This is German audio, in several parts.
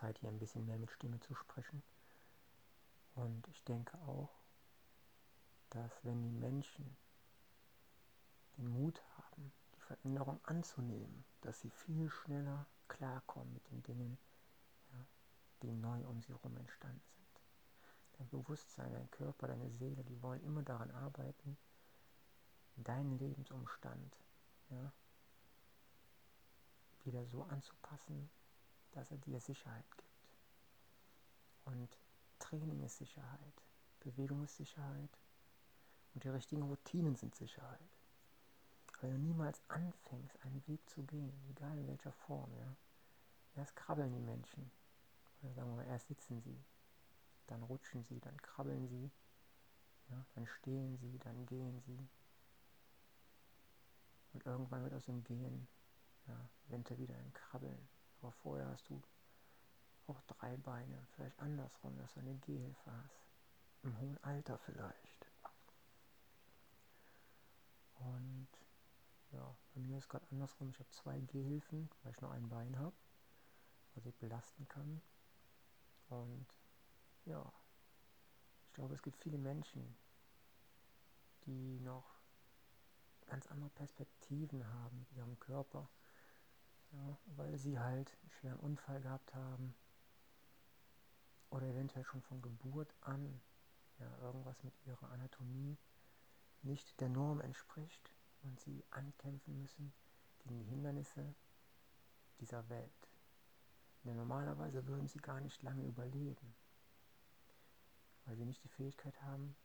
Zeit, hier ein bisschen mehr mit Stimme zu sprechen. Und ich denke auch, dass wenn die Menschen den Mut haben, die Veränderung anzunehmen, dass sie viel schneller klarkommen mit den Dingen, ja, die neu um sie herum entstanden sind. Dein Bewusstsein, dein Körper, deine Seele, die wollen immer daran arbeiten, deinen Lebensumstand ja, wieder so anzupassen, dass er dir Sicherheit gibt. Und Training ist Sicherheit, Bewegung ist Sicherheit und die richtigen Routinen sind Sicherheit. Weil du niemals anfängst, einen Weg zu gehen, egal in welcher Form, ja. Erst krabbeln die Menschen, oder sagen wir mal, erst sitzen sie, dann rutschen sie, dann krabbeln sie, ja, dann stehen sie, dann gehen sie. Und irgendwann wird aus dem Gehen ja, eventuell wieder ein Krabbeln. Aber vorher hast du auch drei Beine, vielleicht andersrum, dass du eine Gehhilfe hast. Im hohen Alter vielleicht. Und ja, bei mir ist gerade andersrum. Ich habe zwei Gehhilfen, weil ich nur ein Bein habe, was ich belasten kann. Und ja, ich glaube, es gibt viele Menschen, die noch ganz andere Perspektiven haben mit ihrem Körper, ja, weil sie halt einen schweren Unfall gehabt haben oder eventuell schon von Geburt an ja, irgendwas mit ihrer Anatomie nicht der Norm entspricht und sie ankämpfen müssen gegen die Hindernisse dieser Welt. Denn normalerweise würden sie gar nicht lange überleben weil sie nicht die Fähigkeit haben,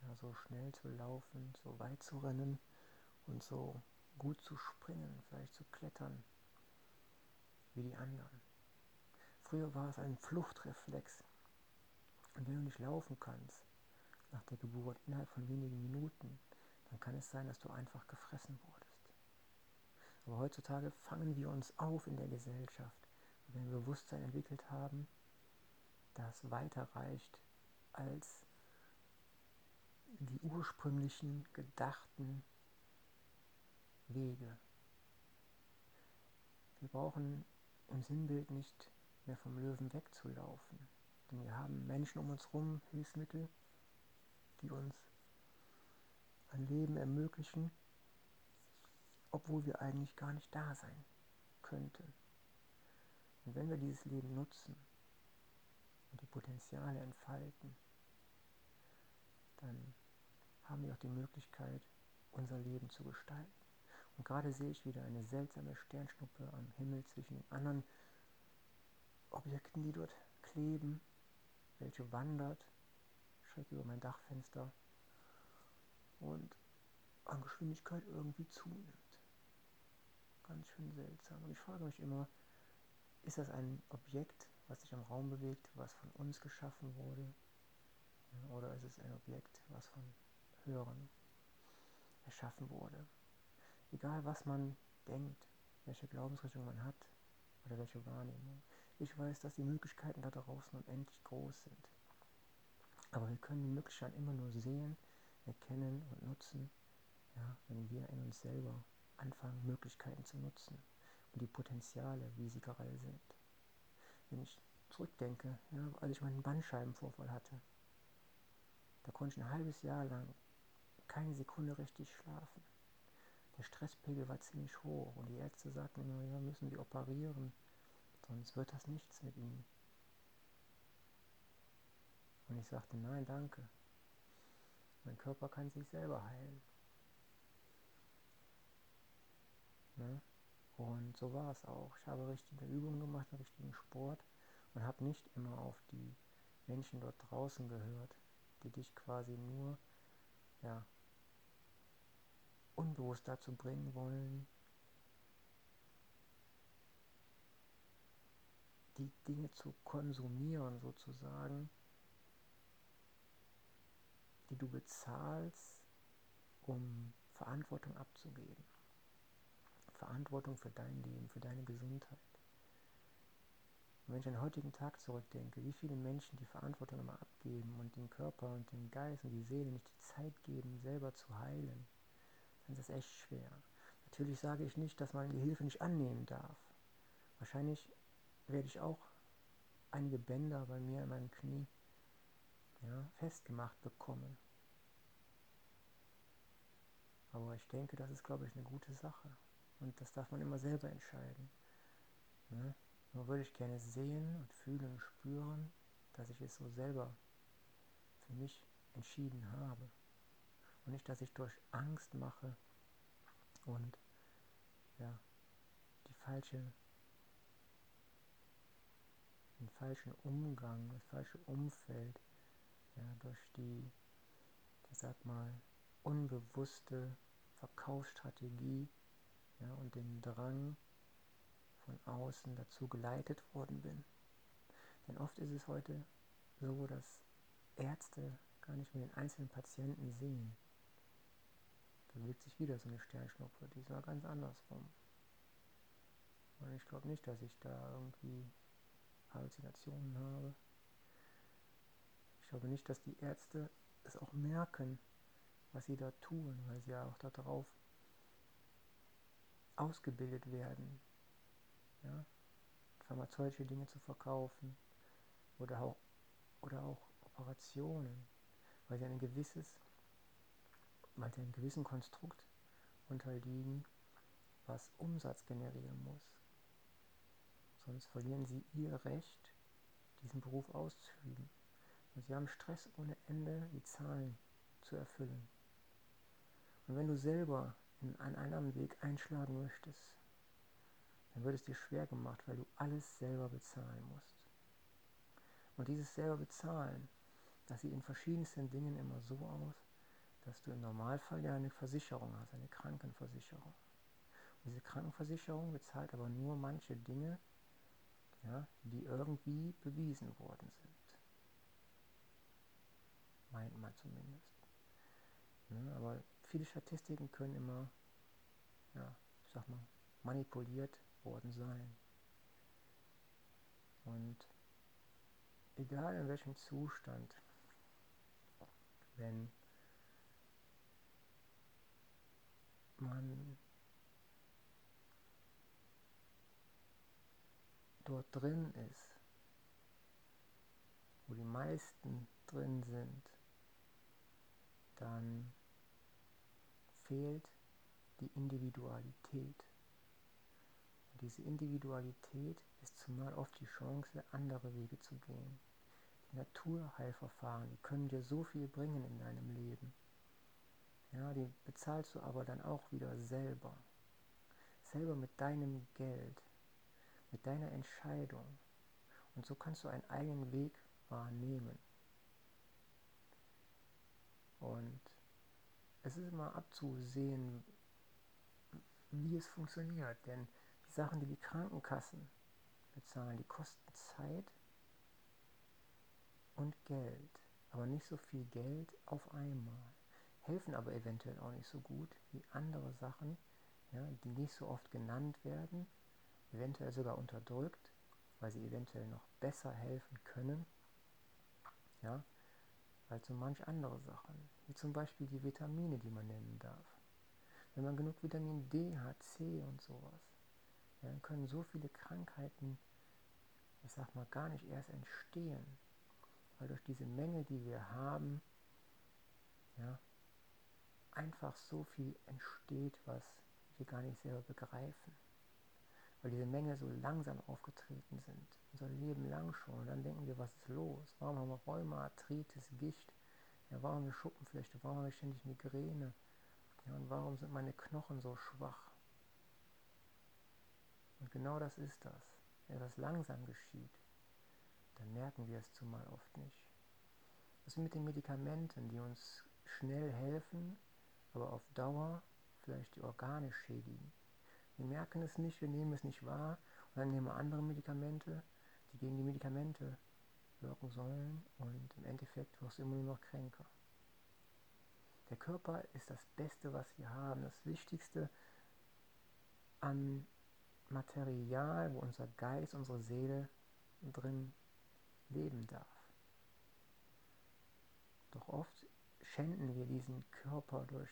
ja, so schnell zu laufen, so weit zu rennen und so gut zu springen, vielleicht zu klettern wie die anderen. Früher war es ein Fluchtreflex. Und wenn du nicht laufen kannst nach der Geburt innerhalb von wenigen Minuten, dann kann es sein, dass du einfach gefressen wurdest. Aber heutzutage fangen wir uns auf in der Gesellschaft, wenn wir Bewusstsein entwickelt haben, das weiter reicht als die ursprünglichen gedachten Wege. Wir brauchen im Sinnbild nicht mehr vom Löwen wegzulaufen, denn wir haben Menschen um uns herum, Hilfsmittel, die uns ein Leben ermöglichen, obwohl wir eigentlich gar nicht da sein könnten. Und wenn wir dieses Leben nutzen und die Potenziale entfalten, dann haben wir auch die Möglichkeit, unser Leben zu gestalten. Und gerade sehe ich wieder eine seltsame Sternschnuppe am Himmel zwischen den anderen Objekten, die dort kleben, welche wandert, schräg über mein Dachfenster und an Geschwindigkeit irgendwie zunimmt. Ganz schön seltsam. Und ich frage mich immer, ist das ein Objekt, was sich im Raum bewegt, was von uns geschaffen wurde? Oder ist es ein Objekt, was von Höheren erschaffen wurde? Egal was man denkt, welche Glaubensrichtung man hat oder welche Wahrnehmung. Ich weiß, dass die Möglichkeiten da draußen unendlich groß sind. Aber wir können die Möglichkeiten immer nur sehen, erkennen und nutzen, ja, wenn wir in uns selber anfangen, Möglichkeiten zu nutzen und die Potenziale, wie sie gerade sind. Wenn ich zurückdenke, ja, als ich meinen Bandscheibenvorfall hatte, da konnte ich ein halbes Jahr lang keine Sekunde richtig schlafen. Der Stresspegel war ziemlich hoch und die Ärzte sagten immer, ja, müssen Sie operieren, sonst wird das nichts mit Ihnen. Und ich sagte, nein, danke. Mein Körper kann sich selber heilen. Ne? Und so war es auch. Ich habe richtige Übungen gemacht, richtigen Sport und habe nicht immer auf die Menschen dort draußen gehört, die dich quasi nur ja, unbewusst dazu bringen wollen, die Dinge zu konsumieren sozusagen, die du bezahlst, um Verantwortung abzugeben. Verantwortung für dein Leben, für deine Gesundheit. Und wenn ich an den heutigen Tag zurückdenke, wie viele Menschen die Verantwortung immer abgeben und den Körper und den Geist und die Seele nicht die Zeit geben, selber zu heilen, ist das echt schwer. Natürlich sage ich nicht, dass man die Hilfe nicht annehmen darf. Wahrscheinlich werde ich auch einige Bänder bei mir in meinem Knie ja, festgemacht bekommen. Aber ich denke, das ist, glaube ich, eine gute Sache. Und das darf man immer selber entscheiden. Ne? Nur würde ich gerne sehen und fühlen und spüren, dass ich es so selber für mich entschieden habe. Und nicht, dass ich durch Angst mache und ja, die falsche, den falschen Umgang, das falsche Umfeld, ja, durch die, ich sag mal, unbewusste Verkaufsstrategie ja, und den Drang von außen dazu geleitet worden bin. Denn oft ist es heute so, dass Ärzte gar nicht mehr den einzelnen Patienten sehen. Da bewegt sich wieder so eine Sternschnuppe, die ist mal ganz andersrum. Und ich glaube nicht, dass ich da irgendwie Halluzinationen habe. Ich glaube nicht, dass die Ärzte es auch merken, was sie da tun, weil sie ja auch darauf ausgebildet werden, ja, pharmazeutische Dinge zu verkaufen oder auch, oder auch Operationen, weil sie ein gewisses, sie einem gewissen Konstrukt unterliegen, was Umsatz generieren muss. Sonst verlieren sie ihr Recht, diesen Beruf auszuüben. Und sie haben Stress ohne Ende, die Zahlen zu erfüllen. Und wenn du selber in einen anderen Weg einschlagen möchtest, dann wird es dir schwer gemacht, weil du alles selber bezahlen musst. Und dieses selber bezahlen, das sieht in verschiedensten Dingen immer so aus, dass du im Normalfall ja eine Versicherung hast, eine Krankenversicherung. Und diese Krankenversicherung bezahlt aber nur manche Dinge, ja, die irgendwie bewiesen worden sind. Meint man zumindest. Ja, aber viele Statistiken können immer, ja, ich sag mal, manipuliert worden sein. Und egal in welchem Zustand, wenn man dort drin ist, wo die meisten drin sind, dann fehlt die Individualität. Und diese Individualität ist zumal oft die Chance, andere Wege zu gehen. Die Naturheilverfahren, die können dir so viel bringen in deinem Leben. Ja, die bezahlst du aber dann auch wieder selber. Selber mit deinem Geld, mit deiner Entscheidung. Und so kannst du einen eigenen Weg wahrnehmen. Und es ist immer abzusehen, wie es funktioniert. Denn die Sachen, die die Krankenkassen bezahlen, die kosten Zeit und Geld. Aber nicht so viel Geld auf einmal. Helfen aber eventuell auch nicht so gut wie andere Sachen, ja, die nicht so oft genannt werden, eventuell sogar unterdrückt, weil sie eventuell noch besser helfen können. Ja, als so manch andere Sachen, wie zum Beispiel die Vitamine, die man nennen darf. Wenn man genug Vitamin D hat, C und sowas, ja, dann können so viele Krankheiten, ich sag mal, gar nicht erst entstehen, weil durch diese Menge, die wir haben, ja, einfach so viel entsteht, was wir gar nicht selber begreifen. Weil diese Menge so langsam aufgetreten sind unser Leben lang schon. Und dann denken wir, was ist los? Warum haben wir Rheuma, Arthritis, Gicht? Ja, warum eine Schuppenflechte? Warum habe ich ständig Migräne? Ja, und warum sind meine Knochen so schwach? Und genau das ist das. Wenn das langsam geschieht, dann merken wir es zumal oft nicht. Ist mit den Medikamenten, die uns schnell helfen, aber auf Dauer vielleicht die Organe schädigen? Wir merken es nicht, wir nehmen es nicht wahr und dann nehmen wir andere Medikamente, die gegen die Medikamente wirken sollen und im Endeffekt wirst du immer nur noch kränker. Der Körper ist das Beste, was wir haben, das Wichtigste an Material, wo unser Geist, unsere Seele drin leben darf. Doch oft schänden wir diesen Körper durch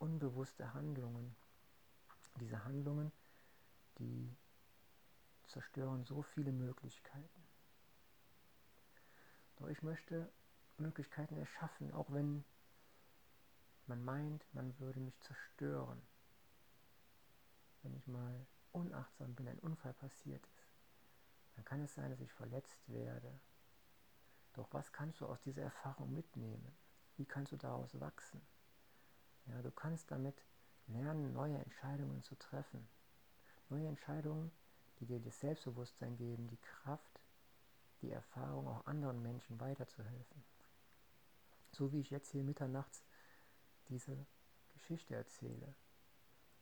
unbewusste Handlungen. Diese Handlungen, die zerstören so viele Möglichkeiten. Doch ich möchte Möglichkeiten erschaffen, auch wenn man meint, man würde mich zerstören. Wenn ich mal unachtsam bin, ein Unfall passiert ist, dann kann es sein, dass ich verletzt werde. Doch was kannst du aus dieser Erfahrung mitnehmen? Wie kannst du daraus wachsen? Ja, du kannst damit lernen, neue Entscheidungen zu treffen. Neue Entscheidungen, die dir das Selbstbewusstsein geben, die Kraft, die Erfahrung, auch anderen Menschen weiterzuhelfen. So wie ich jetzt hier mitternachts diese Geschichte erzähle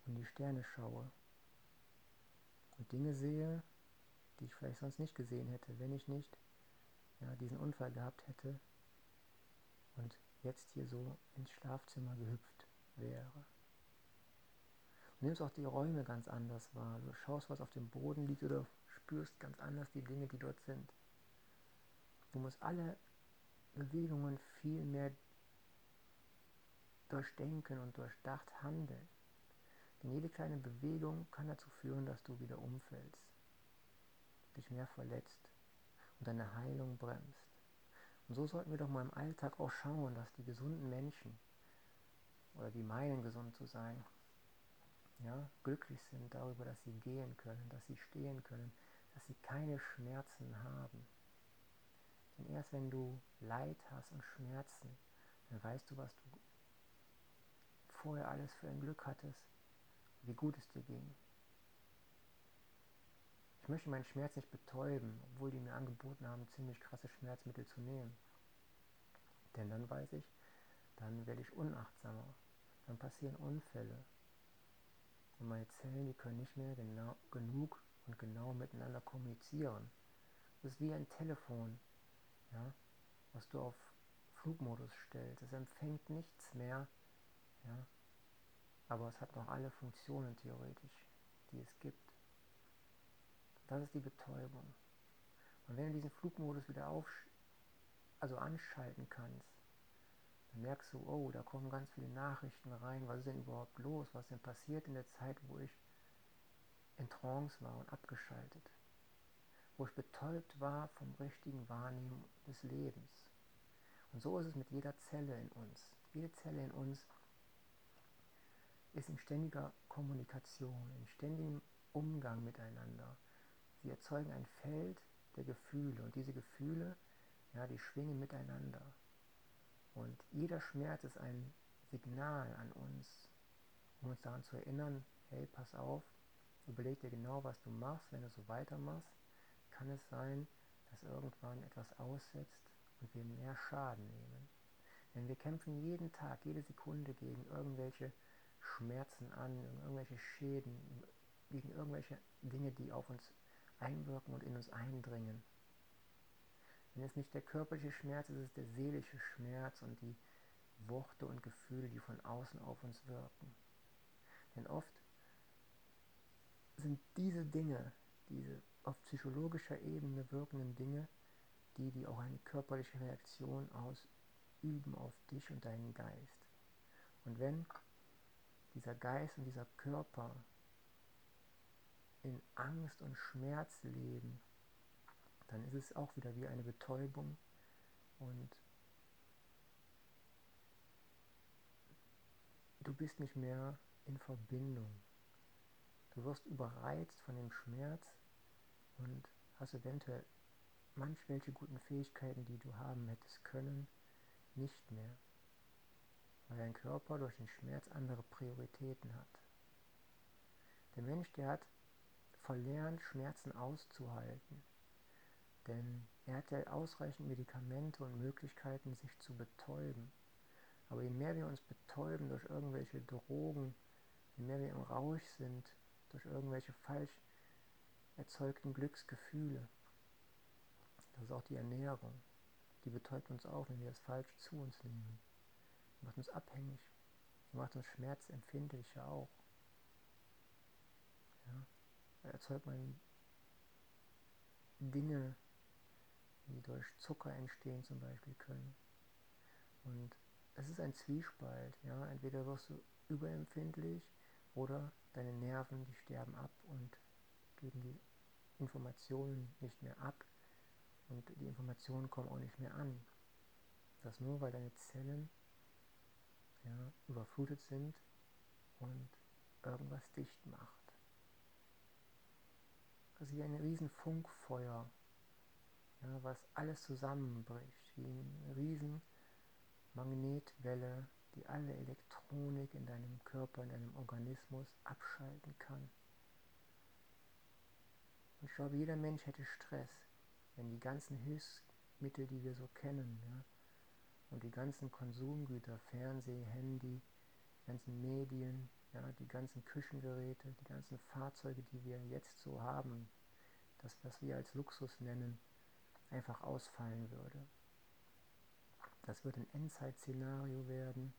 und die Sterne schaue und Dinge sehe, die ich vielleicht sonst nicht gesehen hätte, wenn ich nicht ja, diesen Unfall gehabt hätte und jetzt hier so ins Schlafzimmer gehüpft wäre. Du nimmst auch die Räume ganz anders wahr. Du schaust, was auf dem Boden liegt oder spürst ganz anders die Dinge, die dort sind. Du musst alle Bewegungen viel mehr durchdenken und durchdacht handeln. Denn jede kleine Bewegung kann dazu führen, dass du wieder umfällst, dich mehr verletzt und deine Heilung bremst. Und so sollten wir doch mal im Alltag auch schauen, dass die gesunden Menschen, oder die meinen gesund zu sein, ja, glücklich sind darüber, dass sie gehen können, dass sie stehen können, dass sie keine Schmerzen haben. Denn erst wenn du Leid hast und Schmerzen, dann weißt du, was du vorher alles für ein Glück hattest, wie gut es dir ging. Ich möchte meinen Schmerz nicht betäuben, obwohl die mir angeboten haben, ziemlich krasse Schmerzmittel zu nehmen. Denn dann weiß ich, dann werde ich unachtsamer, dann passieren Unfälle, und meine Zellen, die können nicht mehr genau, genug und genau miteinander kommunizieren. Das ist wie ein Telefon, ja, was du auf Flugmodus stellst. Es empfängt nichts mehr, ja, aber es hat noch alle Funktionen theoretisch, die es gibt. Das ist die Betäubung. Und wenn du diesen Flugmodus wieder auf, also anschalten kannst, dann merkst du, oh, da kommen ganz viele Nachrichten rein, was ist denn überhaupt los, was ist denn passiert in der Zeit, wo ich in Trance war und abgeschaltet, wo ich betäubt war vom richtigen Wahrnehmen des Lebens. Und so ist es mit jeder Zelle in uns. Jede Zelle in uns ist in ständiger Kommunikation, in ständigem Umgang miteinander. Sie erzeugen ein Feld der Gefühle und diese Gefühle, ja, die schwingen miteinander. Und jeder Schmerz ist ein Signal an uns, um uns daran zu erinnern, hey, pass auf, überleg dir genau, was du machst. Wenn du so weitermachst, kann es sein, dass irgendwann etwas aussetzt und wir mehr Schaden nehmen. Denn wir kämpfen jeden Tag, jede Sekunde gegen irgendwelche Schmerzen an, irgendwelche Schäden, gegen irgendwelche Dinge, die auf uns einwirken und in uns eindringen. Wenn es nicht der körperliche Schmerz ist, ist es der seelische Schmerz und die Worte und Gefühle, die von außen auf uns wirken. Denn oft sind diese Dinge, diese auf psychologischer Ebene wirkenden Dinge, die, die auch eine körperliche Reaktion ausüben auf dich und deinen Geist. Und wenn dieser Geist und dieser Körper in Angst und Schmerz leben, dann ist es auch wieder wie eine Betäubung und du bist nicht mehr in Verbindung. Du wirst überreizt von dem Schmerz und hast eventuell manchwelche guten Fähigkeiten, die du haben hättest können, nicht mehr, weil dein Körper durch den Schmerz andere Prioritäten hat. Der Mensch, der hat verlernt, Schmerzen auszuhalten. Denn er hat ja ausreichend Medikamente und Möglichkeiten, sich zu betäuben. Aber je mehr wir uns betäuben durch irgendwelche Drogen, je mehr wir im Rausch sind, durch irgendwelche falsch erzeugten Glücksgefühle, das ist auch die Ernährung, die betäubt uns auch, wenn wir das falsch zu uns nehmen. Die macht uns abhängig, die macht uns schmerzempfindlicher auch. Ja? erzeugt man Dinge, die durch Zucker entstehen zum Beispiel können. Und es ist ein Zwiespalt, ja, entweder wirst du überempfindlich oder deine Nerven, die sterben ab und geben die Informationen nicht mehr ab und die Informationen kommen auch nicht mehr an. Das nur, weil deine Zellen ja, überflutet sind und irgendwas dicht macht. Das ist wie ein riesen Funkfeuer, ja, was alles zusammenbricht, wie eine riesen Magnetwelle, die alle Elektronik in deinem Körper, in deinem Organismus abschalten kann. Und ich glaube, jeder Mensch hätte Stress, wenn die ganzen Hilfsmittel, die wir so kennen, ja, und die ganzen Konsumgüter, Fernseh, Handy, ganzen Medien, ja, die ganzen Küchengeräte, die ganzen Fahrzeuge, die wir jetzt so haben, das, was wir als Luxus nennen, einfach ausfallen würde. Das wird ein Endzeit-Szenario werden.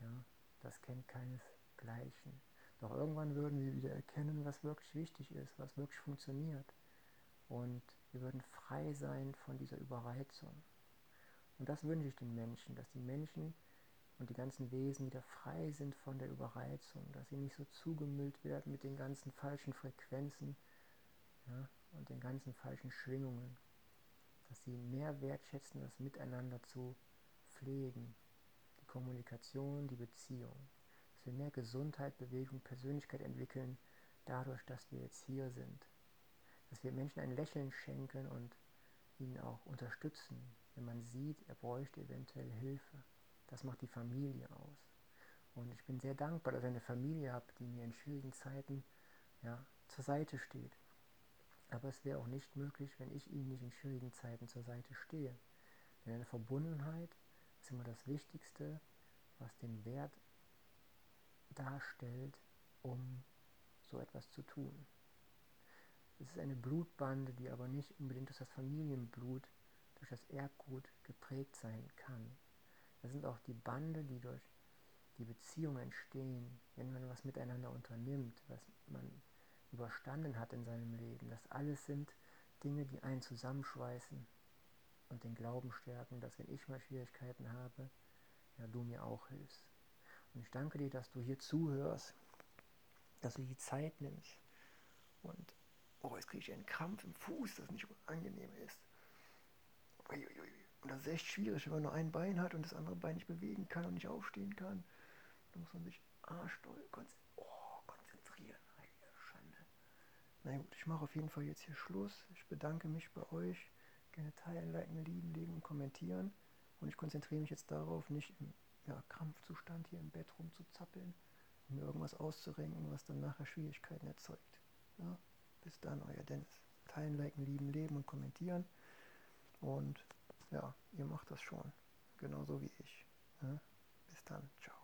Ja, das kennt keinesgleichen. Doch irgendwann würden wir wieder erkennen, was wirklich wichtig ist, was wirklich funktioniert. Und wir würden frei sein von dieser Überreizung. Und das wünsche ich den Menschen, dass die Menschen und die ganzen Wesen wieder frei sind von der Überreizung, dass sie nicht so zugemüllt werden mit den ganzen falschen Frequenzen ja, und den ganzen falschen Schwingungen, dass sie mehr wertschätzen, das Miteinander zu pflegen, die Kommunikation, die Beziehung, dass wir mehr Gesundheit, Bewegung, Persönlichkeit entwickeln, dadurch, dass wir jetzt hier sind, dass wir Menschen ein Lächeln schenken und ihn auch unterstützen, wenn man sieht, er bräuchte eventuell Hilfe. Das macht die Familie aus. Und ich bin sehr dankbar, dass ich eine Familie habe, die mir in schwierigen Zeiten ja, zur Seite steht. Aber es wäre auch nicht möglich, wenn ich ihnen nicht in schwierigen Zeiten zur Seite stehe. Denn eine Verbundenheit ist immer das Wichtigste, was den Wert darstellt, um so etwas zu tun. Es ist eine Blutbande, die aber nicht unbedingt durch das Familienblut, durch das Erbgut geprägt sein kann. Das sind auch die Bande, die durch die Beziehung entstehen, wenn man was miteinander unternimmt, was man überstanden hat in seinem Leben. Das alles sind Dinge, die einen zusammenschweißen und den Glauben stärken, dass wenn ich mal Schwierigkeiten habe, ja, du mir auch hilfst. Und ich danke dir, dass du hier zuhörst, dass du die Zeit nimmst und oh, jetzt kriege ich einen Krampf im Fuß, das nicht angenehm ist. Und das ist echt schwierig, wenn man nur ein Bein hat und das andere Bein nicht bewegen kann und nicht aufstehen kann. Da muss man sich arschdoll konzentrieren. Na gut, ich mache auf jeden Fall jetzt hier Schluss. Ich bedanke mich bei euch. Gerne teilen, liken, lieben, legen und kommentieren. Und ich konzentriere mich jetzt darauf, nicht im ja, Krampfzustand hier im Bett rumzuzappeln und mir irgendwas auszurenken, was dann nachher Schwierigkeiten erzeugt. Ja? Bis dann, euer Dennis. Teilen, liken, lieben, leben und kommentieren. Und ja, ihr macht das schon. Genauso wie ich. Ja? Bis dann. Ciao.